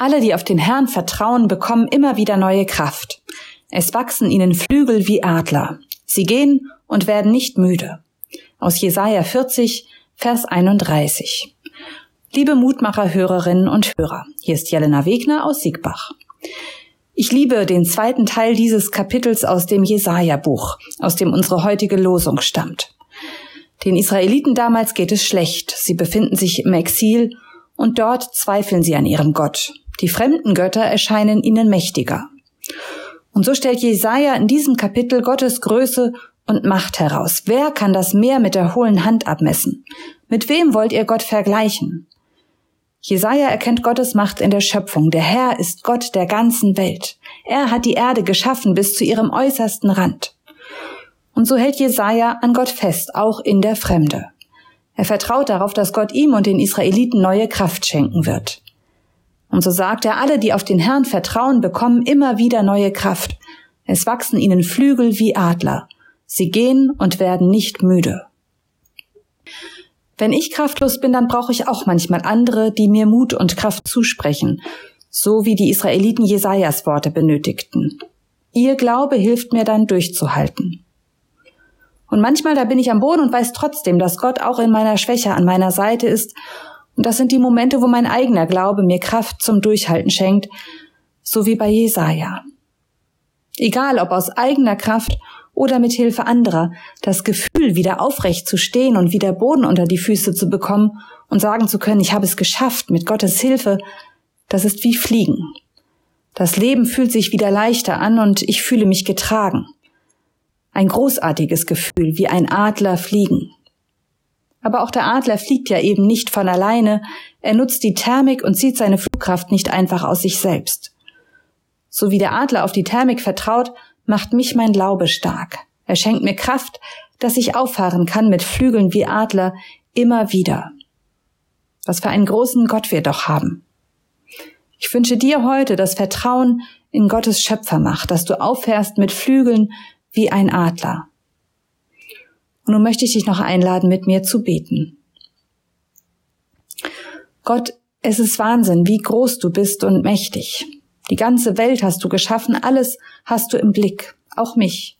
Alle, die auf den Herrn vertrauen, bekommen immer wieder neue Kraft. Es wachsen ihnen Flügel wie Adler. Sie gehen und werden nicht müde. Aus Jesaja 40, Vers 31. Liebe Mutmacher-Hörerinnen und Hörer, hier ist Jelena Wegner aus Siegbach. Ich liebe den zweiten Teil dieses Kapitels aus dem Jesaja-Buch, aus dem unsere heutige Losung stammt. Den Israeliten damals geht es schlecht. Sie befinden sich im Exil und dort zweifeln sie an ihrem Gott. Die fremden Götter erscheinen ihnen mächtiger. Und so stellt Jesaja in diesem Kapitel Gottes Größe und Macht heraus. Wer kann das Meer mit der hohlen Hand abmessen? Mit wem wollt ihr Gott vergleichen? Jesaja erkennt Gottes Macht in der Schöpfung. Der Herr ist Gott der ganzen Welt. Er hat die Erde geschaffen bis zu ihrem äußersten Rand. Und so hält Jesaja an Gott fest, auch in der Fremde. Er vertraut darauf, dass Gott ihm und den Israeliten neue Kraft schenken wird. Und so sagt er, alle, die auf den Herrn vertrauen, bekommen immer wieder neue Kraft. Es wachsen ihnen Flügel wie Adler. Sie gehen und werden nicht müde. Wenn ich kraftlos bin, dann brauche ich auch manchmal andere, die mir Mut und Kraft zusprechen, so wie die Israeliten Jesajas Worte benötigten. Ihr Glaube hilft mir dann durchzuhalten. Und manchmal da bin ich am Boden und weiß trotzdem, dass Gott auch in meiner Schwäche an meiner Seite ist und das sind die Momente, wo mein eigener Glaube mir Kraft zum Durchhalten schenkt, so wie bei Jesaja. Egal ob aus eigener Kraft oder mit Hilfe anderer, das Gefühl, wieder aufrecht zu stehen und wieder Boden unter die Füße zu bekommen und sagen zu können, ich habe es geschafft mit Gottes Hilfe, das ist wie Fliegen. Das Leben fühlt sich wieder leichter an und ich fühle mich getragen. Ein großartiges Gefühl, wie ein Adler fliegen. Aber auch der Adler fliegt ja eben nicht von alleine, er nutzt die Thermik und zieht seine Flugkraft nicht einfach aus sich selbst. So wie der Adler auf die Thermik vertraut, macht mich mein Glaube stark. Er schenkt mir Kraft, dass ich auffahren kann mit Flügeln wie Adler immer wieder. Was für einen großen Gott wir doch haben. Ich wünsche dir heute das Vertrauen in Gottes Schöpfermacht, dass du aufhörst mit Flügeln wie ein Adler. Und nun möchte ich dich noch einladen, mit mir zu beten. Gott, es ist Wahnsinn, wie groß du bist und mächtig. Die ganze Welt hast du geschaffen, alles hast du im Blick, auch mich.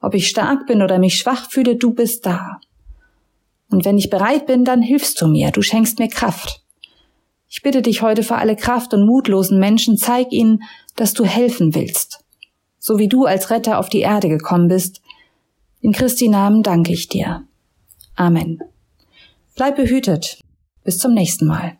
Ob ich stark bin oder mich schwach fühle, du bist da. Und wenn ich bereit bin, dann hilfst du mir, du schenkst mir Kraft. Ich bitte dich heute für alle Kraft und mutlosen Menschen, zeig ihnen, dass du helfen willst. So wie du als Retter auf die Erde gekommen bist, in Christi Namen danke ich dir. Amen. Bleib behütet. Bis zum nächsten Mal.